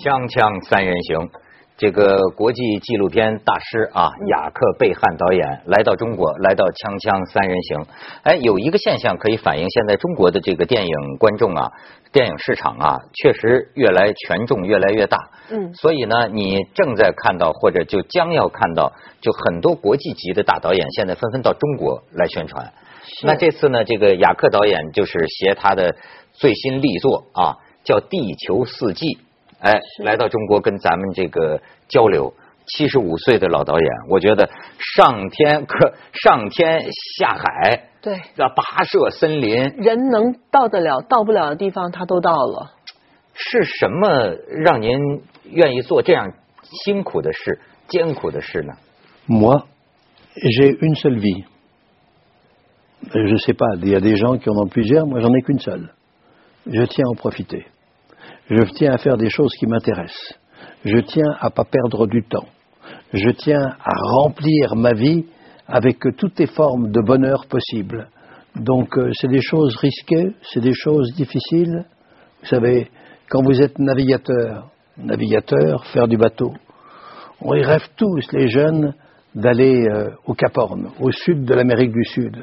锵锵三人行，这个国际纪录片大师啊，雅克贝汉导演来到中国，来到锵锵三人行。哎，有一个现象可以反映现在中国的这个电影观众啊，电影市场啊，确实越来权重越来越大。嗯所以呢，你正在看到或者就将要看到，就很多国际级的大导演现在纷纷到中国来宣传。那这次呢，这个雅克导演就是携他的最新力作啊，叫《地球四季》，哎，来到中国跟咱们这个交流。七十五岁的老导演，我觉得上天可上天下海，对，啊，跋涉森林，人能到得了、到不了的地方，他都到了。是什么让您愿意做这样辛苦的事、艰苦的事呢？Moi, j'ai une seule vie. Euh, Je sais pas, il y a des gens qui en ont plusieurs, moi j'en ai qu'une seule. Je tiens à en profiter. Je tiens à faire des choses qui m'intéressent. Je tiens à pas perdre du temps. Je tiens à remplir ma vie avec toutes les formes de bonheur possibles. Donc euh, c'est des choses risquées, c'est des choses difficiles. Vous savez, quand vous êtes navigateur, navigateur, faire du bateau, on y rêve tous, les jeunes, d'aller euh, au Cap Horn, au sud de l'Amérique du Sud,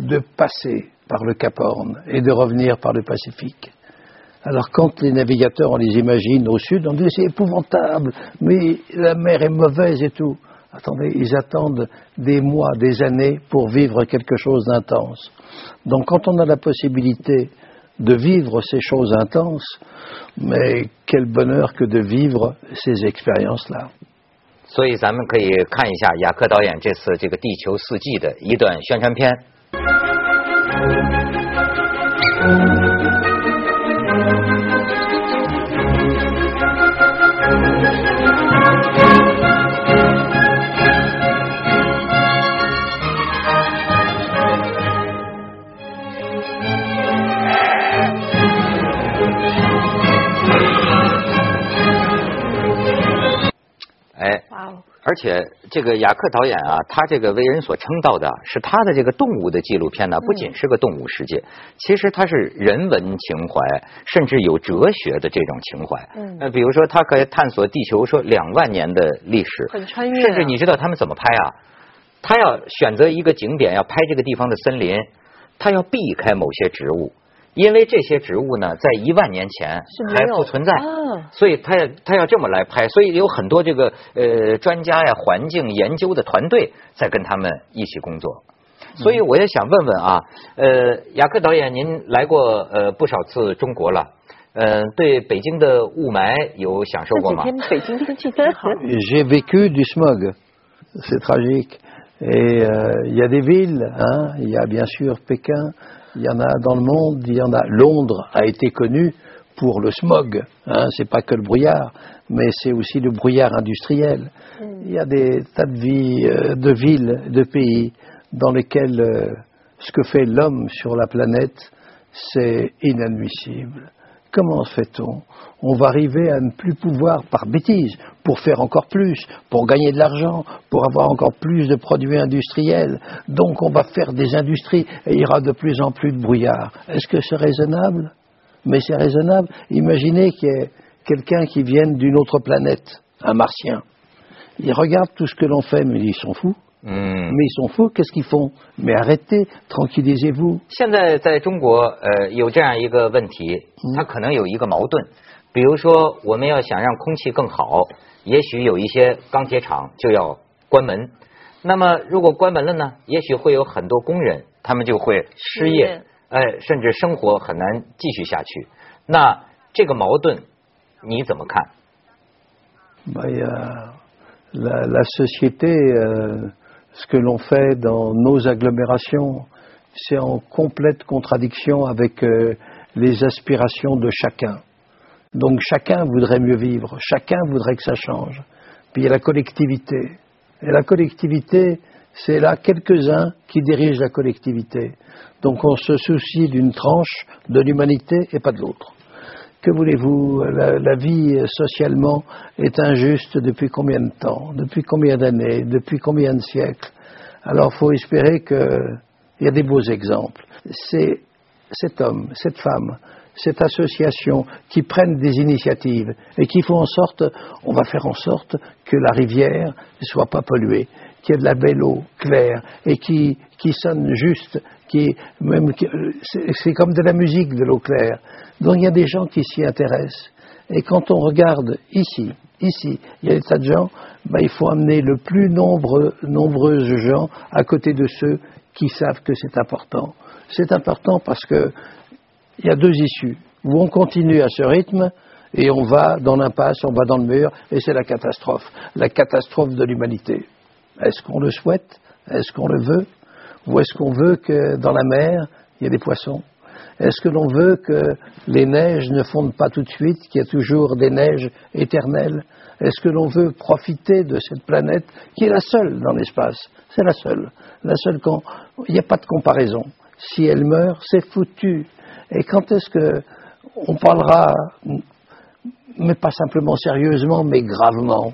de passer par le Cap Horn et de revenir par le Pacifique. Alors quand les navigateurs, on les imagine au sud, on dit c'est épouvantable, mais la mer est mauvaise et tout. Attendez, ils attendent des mois, des années pour vivre quelque chose d'intense. Donc quand on a la possibilité de vivre ces choses intenses, mais quel bonheur que de vivre ces expériences-là. 所以咱们可以看一下雅克导演这次这个《地球四季》的一段宣传片。 而且这个雅克导演啊，他这个为人所称道的啊是他的这个动物的纪录片呢，不仅是个动物世界，其实它是人文情怀，甚至有哲学的这种情怀。嗯那，比如说他可以探索地球说两万年的历史，很穿越啊甚至你知道他们怎么拍啊？他要选择一个景点，要拍这个地方的森林，他要避开某些植物，因为这些植物呢，在一万年前还是没有不存在。啊所以他要他要这么来拍，所以有很多这个呃专家呀、环境研究的团队在跟他们一起工作。所以我也想问问啊，呃，雅克导演，您来过呃不少次中国了，呃，对北京的雾霾有享受过吗？这几天北京天气真好。J'ai vécu du smog. C'est tragique. Et euh, il y a des villes, hein, il y a bien sûr Pékin, il y en a dans le monde, il y en a. Londres a été connu pour le smog. Hein, c'est pas que le brouillard, mais c'est aussi le brouillard industriel. Il y a des tas de, vies, euh, de villes, de pays dans lesquels euh, ce que fait l'homme sur la planète, c'est inadmissible. Comment fait-on? On va arriver à ne plus pouvoir, par bêtise, pour faire encore plus, pour gagner de l'argent, pour avoir encore plus de produits industriels. Donc on va faire des industries et il y aura de plus en plus de brouillard. Est-ce que c'est raisonnable? Mais c'est raisonnable. Imaginez qu'il y ait quelqu'un qui vienne d'une autre planète, un martien. Il regarde tout ce que l'on fait, mais ils sont fous. 嗯，Mais ils sont fous, qu'est-ce qu'ils font Mais arrêtez, tranquillisez-vous. 现在在中国，呃，有这样一个问题，它可能有一个矛盾，比如说我们要想让空气更好，也许有一些钢铁厂就要关门。那么如果关门了呢，也许会有很多工人，他们就会失业哎，甚至生活很难继续下去。那这个矛盾你怎么看 y a la, la société, euh, ce que l'on fait dans nos agglomérations, c'est en complète contradiction avec euh, les aspirations de chacun. Donc chacun voudrait mieux vivre, chacun voudrait que ça change. Puis il y a la collectivité. Et la collectivité, c'est là quelques-uns qui dirigent la collectivité. Donc on se soucie d'une tranche de l'humanité et pas de l'autre. Que voulez-vous? La, vie socialement est injuste depuis combien de temps? Depuis combien d'années? Depuis combien de siècles? Alors il faut espérer qu'il y a des beaux exemples. C'est cet homme, cette femme cette association qui prenne des initiatives et qui font en sorte, on va faire en sorte que la rivière ne soit pas polluée, qu'il y ait de la belle eau claire et qui, qui sonne juste, qui même c'est comme de la musique de l'eau claire. Donc il y a des gens qui s'y intéressent. Et quand on regarde ici, ici, il y a des tas de gens, ben, il faut amener le plus nombreux, nombreux gens à côté de ceux qui savent que c'est important. C'est important parce que il y a deux issues. Ou on continue à ce rythme et on va dans l'impasse, on va dans le mur et c'est la catastrophe. La catastrophe de l'humanité. Est-ce qu'on le souhaite? Est-ce qu'on le veut? Ou est-ce qu'on veut que dans la mer, il y ait des poissons? Est-ce que l'on veut que les neiges ne fondent pas tout de suite, qu'il y ait toujours des neiges éternelles? Est-ce que l'on veut profiter de cette planète qui est la seule dans l'espace? C'est la seule. La seule quand il n'y a pas de comparaison. Si elle meurt, c'est foutu. Et quand est-ce que on parlera, mais pas simplement sérieusement, mais gravement?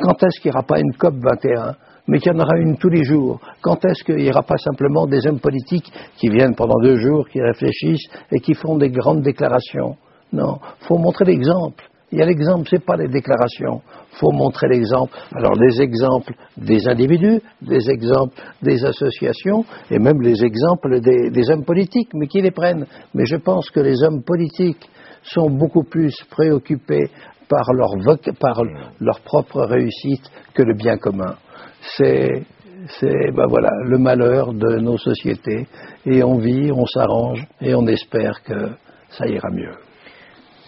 Quand est-ce qu'il n'y aura pas une COP 21 mais qu'il y en aura une tous les jours. Quand est-ce qu'il n'y aura pas simplement des hommes politiques qui viennent pendant deux jours, qui réfléchissent et qui font des grandes déclarations? Non, il faut montrer l'exemple. Il y a l'exemple, ce n'est pas les déclarations. Il faut montrer l'exemple. Alors les exemples des individus, des exemples des associations et même les exemples des, hommes politiques, mais qui les prennent. Mais je pense que les hommes politiques sont beaucoup plus préoccupés par leur, par leur propre réussite que le bien commun c'est c'est ben voilà le malheur de nos sociétés et on vit, on s'arrange et on espère que ça ira mieux。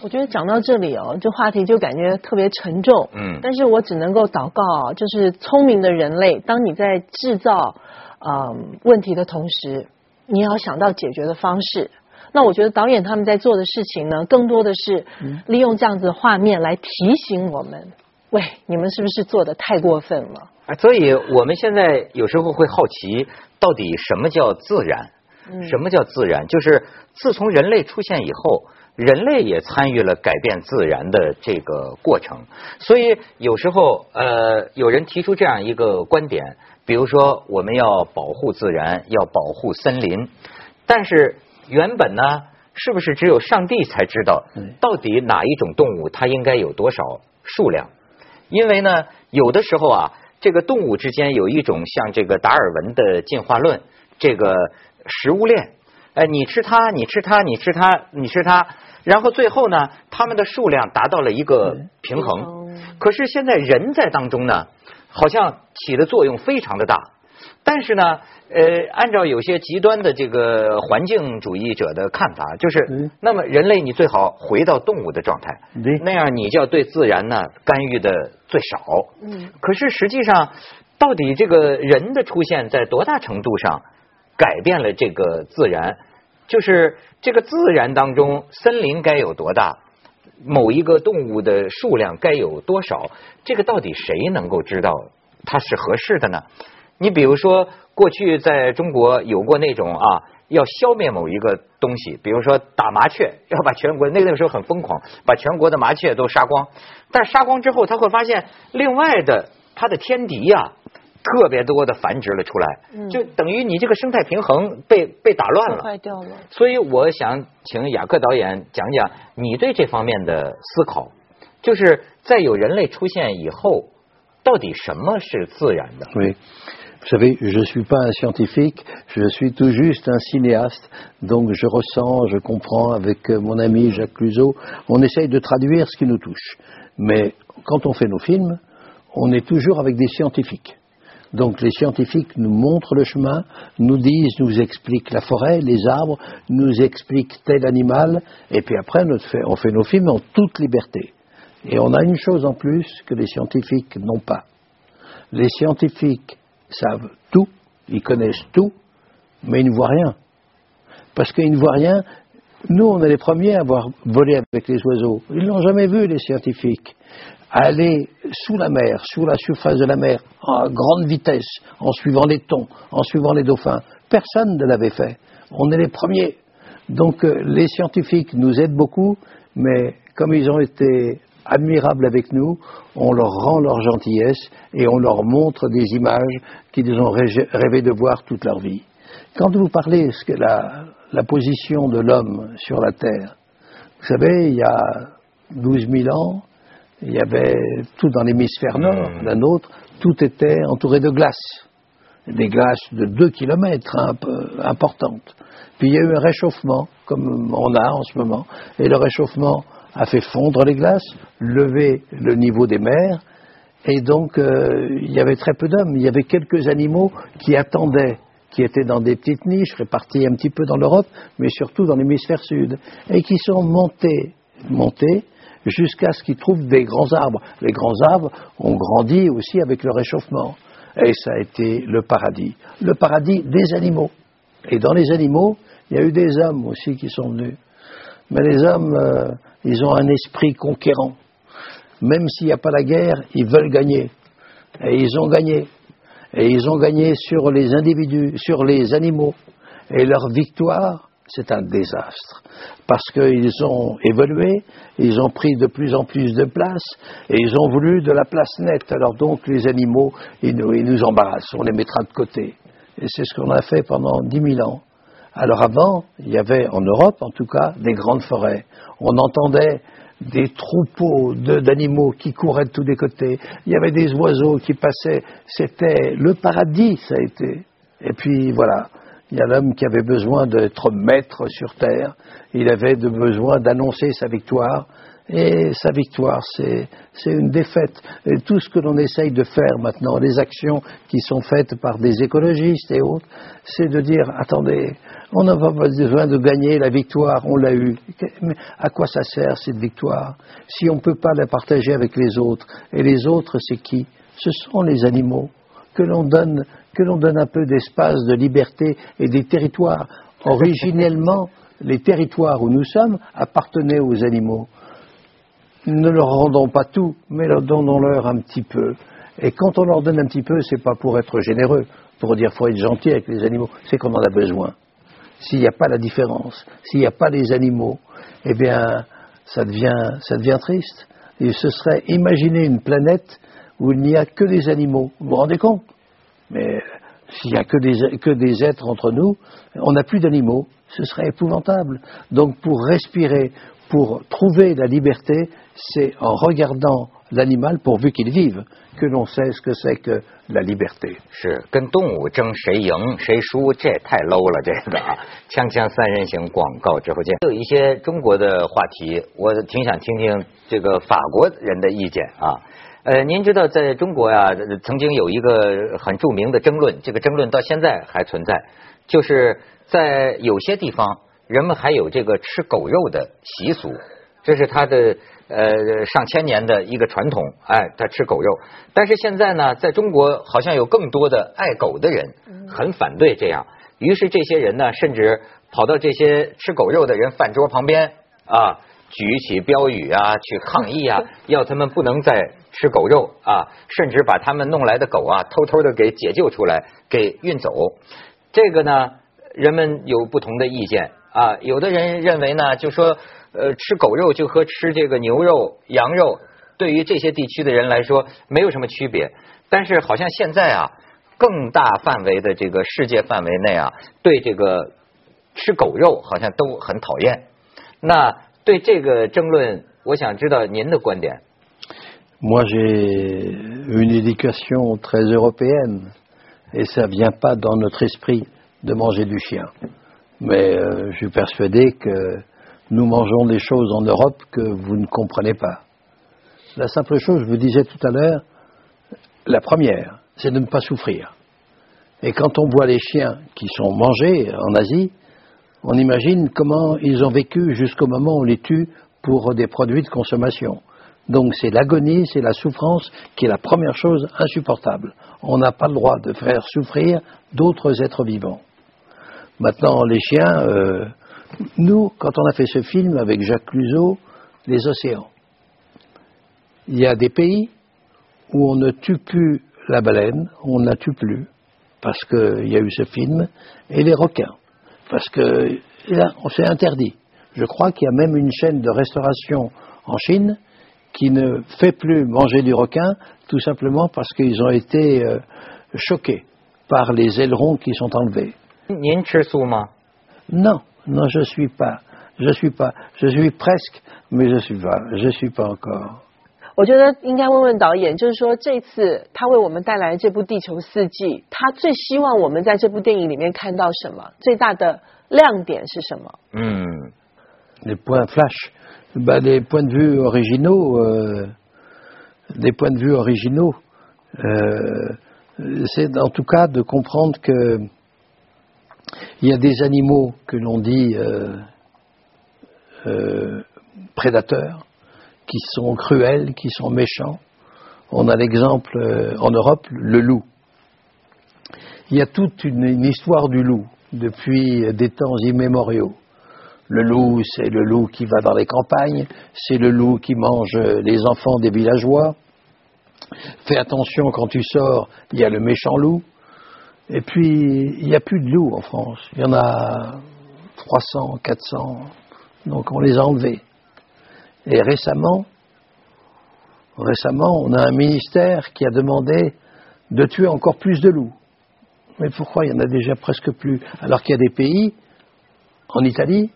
我觉得讲到这里哦，这话题就感觉特别沉重。嗯，但是我只能够祷告，就是聪明的人类，当你在制造啊问题的同时，你要想到解决的方式。那我觉得导演他们在做的事情呢，更多的是利用这样子的画面来提醒我们：喂，你们是不是做的太过分了？所以我们现在有时候会好奇，到底什么叫自然？什么叫自然？就是自从人类出现以后，人类也参与了改变自然的这个过程。所以有时候，呃，有人提出这样一个观点，比如说我们要保护自然，要保护森林，但是原本呢，是不是只有上帝才知道到底哪一种动物它应该有多少数量？因为呢，有的时候啊。这个动物之间有一种像这个达尔文的进化论，这个食物链，哎，你吃它，你吃它，你吃它，你吃它，然后最后呢，它们的数量达到了一个平衡。可是现在人在当中呢，好像起的作用非常的大。但是呢，呃，按照有些极端的这个环境主义者的看法，就是那么人类你最好回到动物的状态，那样你就要对自然呢干预的最少。嗯，可是实际上，到底这个人的出现在多大程度上改变了这个自然？就是这个自然当中，森林该有多大？某一个动物的数量该有多少？这个到底谁能够知道它是合适的呢？你比如说，过去在中国有过那种啊，要消灭某一个东西，比如说打麻雀，要把全国那个时候很疯狂，把全国的麻雀都杀光。但杀光之后，他会发现另外的它的天敌呀，特别多的繁殖了出来，就等于你这个生态平衡被被打乱了，坏掉了。所以我想请雅克导演讲讲你对这方面的思考，就是在有人类出现以后，到底什么是自然的？对。Vous savez, je ne suis pas un scientifique, je suis tout juste un cinéaste, donc je ressens, je comprends avec euh, mon ami Jacques Cluzot, on essaye de traduire ce qui nous touche. Mais quand on fait nos films, on est toujours avec des scientifiques. Donc les scientifiques nous montrent le chemin, nous disent, nous expliquent la forêt, les arbres, nous expliquent tel animal, et puis après on fait nos films en toute liberté. Et on a une chose en plus que les scientifiques n'ont pas. Les scientifiques savent tout, ils connaissent tout, mais ils ne voient rien. Parce qu'ils ne voient rien. Nous, on est les premiers à avoir volé avec les oiseaux. Ils l'ont jamais vu, les scientifiques. Aller sous la mer, sous la surface de la mer, à grande vitesse, en suivant les thons, en suivant les dauphins. Personne ne l'avait fait. On est les premiers. Donc euh, les scientifiques nous aident beaucoup, mais comme ils ont été admirables avec nous, on leur rend leur gentillesse et on leur montre des images qu'ils ont rêvé de voir toute leur vie. Quand vous parlez de la, la position de l'homme sur la terre, Vous savez, il y a 12 000 ans, il y avait tout dans l'hémisphère nord, mmh. la nôtre, tout était entouré de glace. Des glaces de 2 km, peu importantes. Puis il y a eu un réchauffement, comme on a en ce moment, et le réchauffement a fait fondre les glaces, lever le niveau des mers, et donc euh, il y avait très peu d'hommes. Il y avait quelques animaux qui attendaient, qui étaient dans des petites niches réparties un petit peu dans l'Europe, mais surtout dans l'hémisphère sud, et qui sont montés, montés jusqu'à ce qu'ils trouvent des grands arbres. Les grands arbres ont grandi aussi avec le réchauffement. Et ça a été le paradis. Le paradis des animaux. Et dans les animaux, il y a eu des hommes aussi qui sont venus. Mais les hommes, euh, ils ont un esprit conquérant. Même s'il n'y a pas la guerre, ils veulent gagner. Et ils ont gagné. Et ils ont gagné sur les individus, sur les animaux. Et leur victoire, c'est un désastre. Parce qu'ils ont évolué, ils ont pris de plus en plus de place, et ils ont voulu de la place nette. Alors donc les animaux, ils nous, ils nous embarrassent, on les mettra de côté. Et c'est ce qu'on a fait pendant dix mille ans. Alors avant, il y avait en Europe, en tout cas, des grandes forêts. On entendait des troupeaux d'animaux qui couraient de tous les côtés. Il y avait des oiseaux qui passaient. C'était le paradis, ça a été. Et puis voilà, il y a l'homme qui avait besoin d'être maître sur terre. Il avait besoin d'annoncer sa victoire. Et sa victoire, c'est une défaite. Tout ce que l'on essaye de faire maintenant, les actions qui sont faites par des écologistes et autres, c'est de dire, attendez, on n'a pas besoin de gagner la victoire, on l'a eue. Mais à quoi ça sert cette victoire si on ne peut pas la partager avec les autres? Et les autres, c'est qui? Ce sont les animaux que l'on donne, que l'on donne un peu d'espace, de liberté et des territoires. Originellement, les territoires où nous sommes appartenaient aux animaux ne leur rendons pas tout, mais leur donnons-leur un petit peu. Et quand on leur donne un petit peu, c'est pas pour être généreux, pour dire faut être gentil avec les animaux, c'est qu'on en a besoin. S'il n'y a pas la différence, s'il n'y a pas les animaux, eh bien, ça devient, ça devient triste. Et ce serait imaginer une planète où il n'y a que des animaux. Vous vous rendez compte? Mais s'il n'y a que des, que des êtres entre nous, on n'a plus d'animaux. Ce serait épouvantable. Donc pour respirer, pour trouver la liberté, c'est en regardant l'animal pourvu qu'il vive que l'on sait ce que c'est que la liberté。是跟动物争谁赢谁输，这太 low 了，这个啊！锵锵三人行，广告之后见。有一些中国的话题，我挺想听听这个法国人的意见啊。呃，您知道在中国呀，曾经有一个很著名的争论，这个争论到现在还存在，就是在有些地方，人们还有这个吃狗肉的习俗，这是他的。呃，上千年的一个传统，哎，他吃狗肉。但是现在呢，在中国好像有更多的爱狗的人很反对这样。于是这些人呢，甚至跑到这些吃狗肉的人饭桌旁边啊，举起标语啊，去抗议啊，要他们不能再吃狗肉啊，甚至把他们弄来的狗啊，偷偷的给解救出来，给运走。这个呢，人们有不同的意见啊。有的人认为呢，就说。呃，吃狗肉就和吃这个牛肉、羊肉，对于这些地区的人来说没有什么区别。但是好像现在啊，更大范围的这个世界范围内啊，对这个吃狗肉好像都很讨厌。那对这个争论，我想知道您的观点。Moi, j'ai une éducation très européenne, et ça vient pas dans notre esprit de manger du chien. Mais je suis persuadé que nous mangeons des choses en Europe que vous ne comprenez pas. La simple chose, je vous disais tout à l'heure, la première, c'est de ne pas souffrir. Et quand on voit les chiens qui sont mangés en Asie, on imagine comment ils ont vécu jusqu'au moment où on les tue pour des produits de consommation. Donc c'est l'agonie, c'est la souffrance qui est la première chose insupportable. On n'a pas le droit de faire souffrir d'autres êtres vivants. Maintenant, les chiens, euh, nous, quand on a fait ce film avec Jacques Cluzot, les océans, il y a des pays où on ne tue plus la baleine, on ne la tue plus, parce qu'il y a eu ce film, et les requins, parce que là, on s'est interdit. Je crois qu'il y a même une chaîne de restauration en Chine qui ne fait plus manger du requin, tout simplement parce qu'ils ont été euh, choqués par les ailerons qui sont enlevés. Non, non, je ne suis pas Je suis pas, je suis presque, mais je suis pas, je suis pas encore. 我觉得应该问问导演，就是说这次他为我们带来这部《地球四季》，他最希望我们在这部电影里面看到什么？最大的亮点是什么？嗯，les points flash, bah les points de vue originaux, euh, les points de vue originaux, euh, c'est en tout cas de comprendre que il y a des animaux que l'on dit euh, euh, prédateurs qui sont cruels, qui sont méchants. On a l'exemple euh, en Europe, le loup. Il y a toute une, histoire du loup depuis des temps immémoriaux. Le loup, c'est le loup qui va dans les campagnes, c'est le loup qui mange les enfants des villageois. Fais attention quand tu sors, il y a le méchant loup. Et puis, il n'y a plus de loups en France. Il y en a 300, 400. Donc on les a enlevés. Et récemment, récemment, on a un ministère qui a demandé de tuer encore plus de loups. Mais pourquoi il y en a déjà presque plus? Alors qu'il y a des pays, en Italie,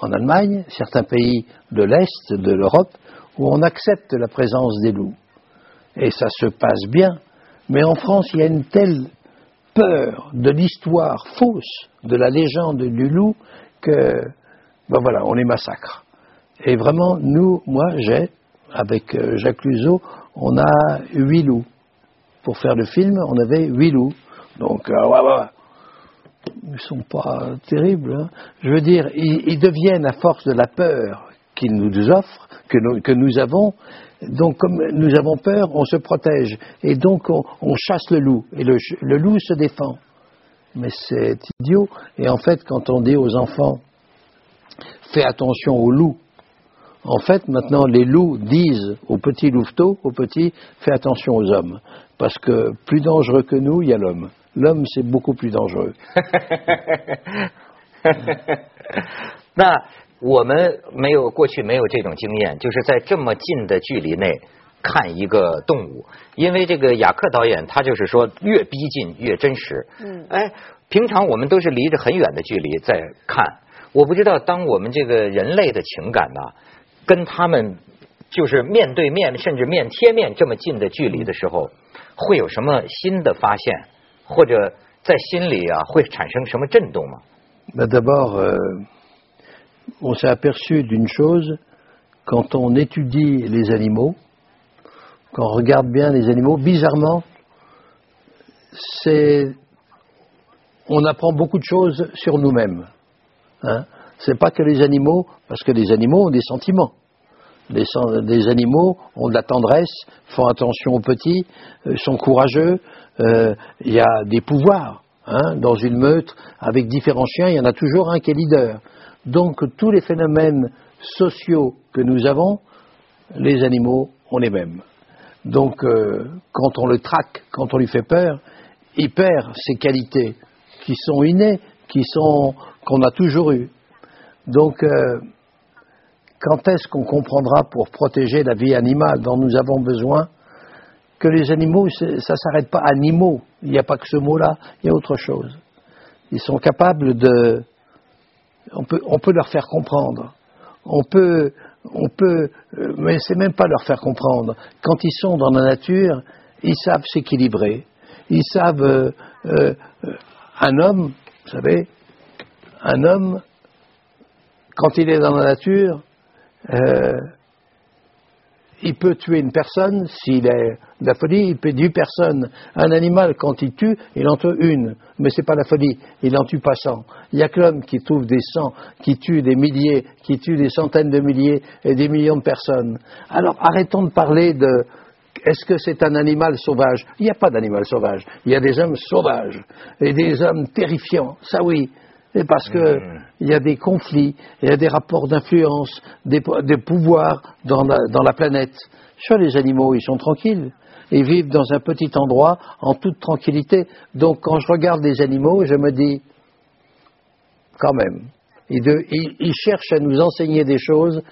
en Allemagne, certains pays de l'Est, de l'Europe, où on accepte la présence des loups. Et ça se passe bien. Mais en France, il y a une telle peur de l'histoire fausse de la légende du loup que, ben voilà, on les massacre. Et vraiment, nous, moi, j'ai, avec euh, Jacques Luzeau, on a huit loups. Pour faire le film, on avait huit loups. Donc, euh, ouais, ouais, ils sont pas terribles. Hein. Je veux dire, ils, deviennent, à force de la peur qu'ils nous offrent, que nous, avons, donc comme nous avons peur, on se protège. Et donc, on, chasse le loup. Et le, loup se défend. Mais c'est idiot. Et en fait, quand on dit aux enfants, fais attention au loup, en fait, maintenant, les loups disent aux petits louveteaux, aux petits, fais attention aux hommes. Parce que plus dangereux que nous, il y a l'homme. L'homme, c'est beaucoup plus dangereux. 那 我们没有过去没有这种经验，就是在这么近的距离内看一个动物，因为这个雅克导演他就是说越逼近越真实。嗯，哎，平常我们都是离着很远的距离在看，我不知道当我们这个人类的情感呢。跟他们就是面对面，甚至面贴面这么近的距离的时候，会有什么新的发现，或者在心里啊会产生什么震动吗？D'abord, on s'est aperçu d'une chose quand on étudie les animaux, quand on regarde bien les animaux, bizarrement, c'est on apprend beaucoup de choses sur nous-mêmes. Hein c'est pas que les animaux, parce que les animaux ont des sentiments. Les, animaux ont de la tendresse, font attention aux petits, euh, sont courageux. Euh, il y a des pouvoirs. Hein, dans une meute, avec différents chiens, il y en a toujours un qui est leader. Donc tous les phénomènes sociaux que nous avons, les animaux ont les mêmes. Donc euh, quand on le traque, quand on lui fait peur, il perd ses qualités qui sont innées, qui sont qu'on a toujours eues. Donc, euh, quand est-ce qu'on comprendra pour protéger la vie animale dont nous avons besoin que les animaux, ça ne s'arrête pas animaux, il n'y a pas que ce mot-là, il y a autre chose. Ils sont capables de... On peut, leur faire comprendre. On peut, on peut, euh, mais c'est même pas leur faire comprendre. Quand ils sont dans la nature, ils savent s'équilibrer. Ils savent, euh, un homme, vous savez, un homme quand il est dans la nature, euh, il peut tuer une personne s'il est de la folie, il peut tuer personne. Un animal, quand il tue, il en tue une, mais c'est pas la folie, il n'en tue pas cent. Il y a que l'homme qui trouve des cent, qui tue des milliers, qui tue des centaines de milliers et des millions de personnes. Alors arrêtons de parler de est-ce que c'est un animal sauvage? Il n'y a pas d'animal sauvage. Il y a des hommes sauvages et des hommes terrifiants. Ça oui. Et parce qu'il mmh. y a des conflits, il y a des rapports d'influence, des, pouvoirs dans la, planète. Sur les animaux, ils sont tranquilles. Ils vivent dans un petit endroit en toute tranquillité. Donc quand je regarde les animaux, je me dis, quand même, ils, cherchent à nous enseigner des choses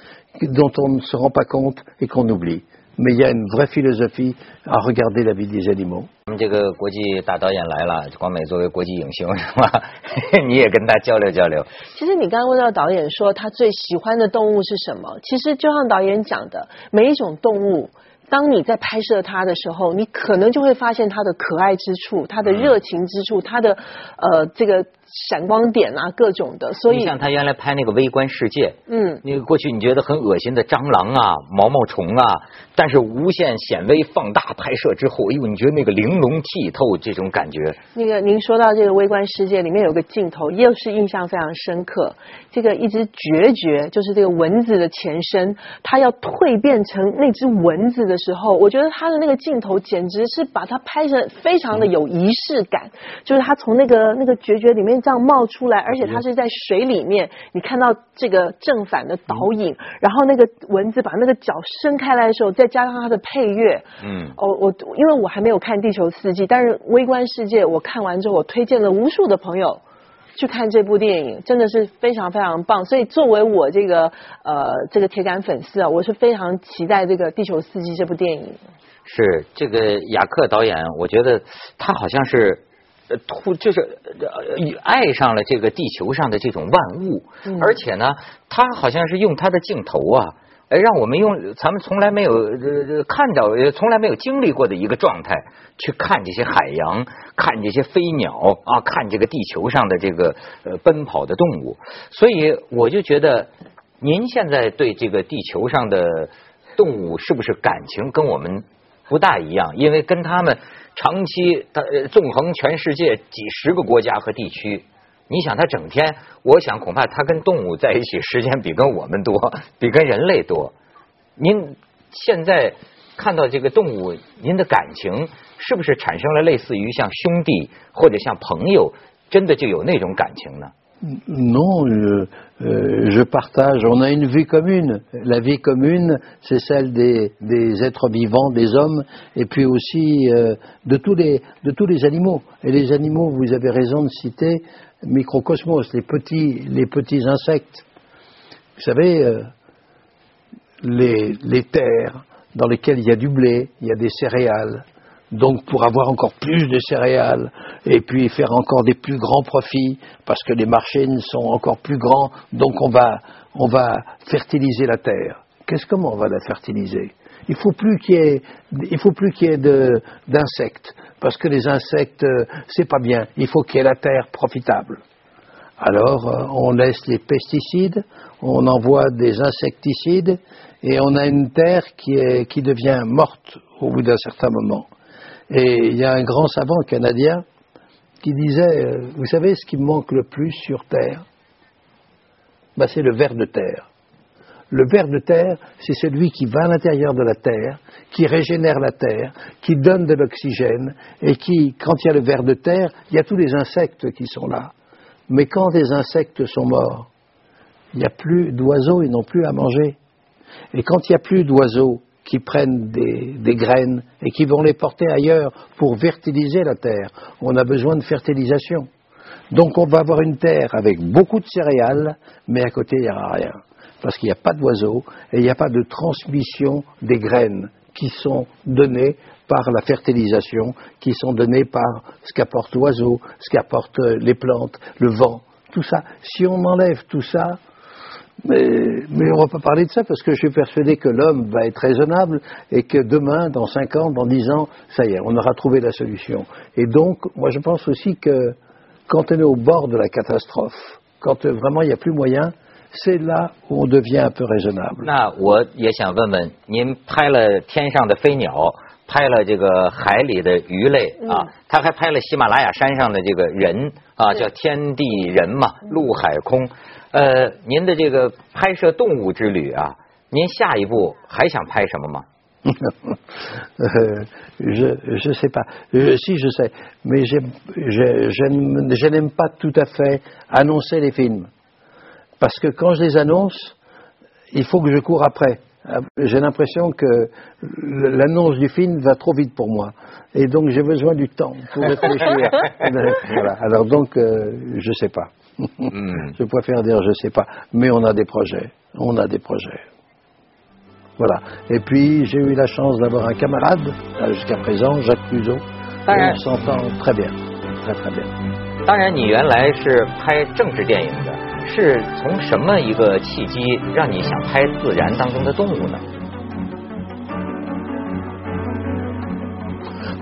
dont on ne se rend pas compte et qu'on oublie. Mais il y a une vraie philosophie à regarder la vie des animaux. 我们这个国际大导演来了，光美作为国际影星是吧？你也跟他交流交流。其实你刚刚问到导演说他最喜欢的动物是什么？其实就像导演讲的，每一种动物。当你在拍摄它的时候，你可能就会发现它的可爱之处，它的热情之处，它的呃这个。闪光点啊，各种的，所以像他原来拍那个《微观世界》，嗯，那个过去你觉得很恶心的蟑螂啊、毛毛虫啊，但是无限显微放大拍摄之后，哎呦，你觉得那个玲珑剔透这种感觉。那个您说到这个《微观世界》里面有个镜头，又是印象非常深刻。这个一只绝绝，就是这个蚊子的前身，它要蜕变成那只蚊子的时候，我觉得它的那个镜头简直是把它拍成非常的有仪式感，就是它从那个那个绝绝里面。这样冒出来，而且它是在水里面，你看到这个正反的倒影，然后那个蚊子把那个脚伸开来的时候，再加上它的配乐，嗯，哦，我因为我还没有看《地球四季》，但是《微观世界》我看完之后，我推荐了无数的朋友去看这部电影，真的是非常非常棒。所以作为我这个呃这个铁杆粉丝啊，我是非常期待这个《地球四季》这部电影。是这个雅克导演，我觉得他好像是。呃，突就是呃，爱上了这个地球上的这种万物，而且呢，他好像是用他的镜头啊，哎，让我们用咱们从来没有呃看到、从来没有经历过的一个状态去看这些海洋，看这些飞鸟啊，看这个地球上的这个呃奔跑的动物。所以我就觉得，您现在对这个地球上的动物是不是感情跟我们不大一样？因为跟他们。长期他纵横全世界几十个国家和地区，你想他整天，我想恐怕他跟动物在一起时间比跟我们多，比跟人类多。您现在看到这个动物，您的感情是不是产生了类似于像兄弟或者像朋友，真的就有那种感情呢？Non, je, euh, je, partage. On a une vie commune. La vie commune, c'est celle des, êtres vivants, des hommes, et puis aussi euh, de, tous les, animaux. Et les animaux, vous avez raison de citer microcosmos, les petits, insectes. Vous savez, euh, les terres dans lesquelles il y a du blé, il y a des céréales, donc pour avoir encore plus de céréales et puis faire encore des plus grands profits parce que les marchés sont encore plus grands, donc on va, on va fertiliser la terre. Qu'est-ce comment on va la fertiliser? Il faut plus qu'il faut plus qu'il y ait d'insectes parce que les insectes c'est pas bien. Il faut qu'il y ait la terre profitable. Alors euh, on laisse les pesticides, on envoie des insecticides et on a une terre qui, est, qui devient morte au bout d'un certain moment. Et il y a un grand savant canadien qui disait, euh, vous savez ce qui me manque le plus sur Terre? Ben, C'est le ver de terre. Le ver de terre, c'est celui qui va à l'intérieur de la terre, qui régénère la terre, qui donne de l'oxygène, et qui, quand il y a le ver de terre, il y a tous les insectes qui sont là. Mais quand les insectes sont morts, il n'y a plus d'oiseaux, ils n'ont plus à manger. Et quand il n'y a plus d'oiseaux, qui prennent des, graines et qui vont les porter ailleurs pour fertiliser la terre. On a besoin de fertilisation. Donc on va avoir une terre avec beaucoup de céréales, mais à côté il n'y aura rien. Parce qu'il n'y a pas d'oiseaux et il n'y a pas de transmission des graines qui sont données par la fertilisation, qui sont données par ce qu'apporte l'oiseau, ce qu'apportent les plantes, le vent, tout ça. Si on enlève tout ça, mais, mais on ne va pas parler de ça parce que je suis persuadé que l'homme va être raisonnable et que demain, dans 5 ans, dans 10 ans, ça y est, on aura trouvé la solution. Et donc, moi je pense aussi que quand on est au bord de la catastrophe, quand vraiment il n'y a plus moyen, c'est là où on devient un peu raisonnable. 那我也想问问，您拍了天上的飞鸟，拍了这个海里的鱼类啊，他还拍了喜马拉雅山上的这个人啊，叫天地人嘛，陆海空。 呃，您的这个拍摄动物之旅啊，您下一步还想拍什么吗？Je je sais pas. Si je sais, mais je je je n'aime pas tout à fait annoncer les films parce que quand je les annonce, il faut que je cours après. J'ai l'impression que l'annonce du film va trop vite pour moi. Et donc j'ai besoin du temps pour réfléchir. voilà. Alors donc, euh, je ne sais pas. Hmm. je préfère dire je ne sais pas. Mais on a des projets. On a des projets. Voilà. Et puis j'ai eu la chance d'avoir un camarade, jusqu'à présent, Jacques Cluzot. On s'entend très bien, très très bien. 当然，你原来是拍政治电影的，是从什么一个契机让你想拍自然当中的动物呢？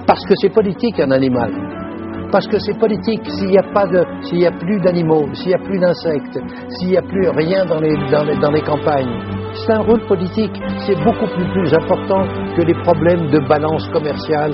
Parce que c'est politique un animal. Parce que c'est politique. S'il n'y a pas de, s'il y a plus d'animaux, s'il n'y a plus d'insectes, s'il n'y a plus rien dans les, dans les, dans les campagnes, c'est un rôle politique. C'est beaucoup plus important que les problèmes de balance commerciale.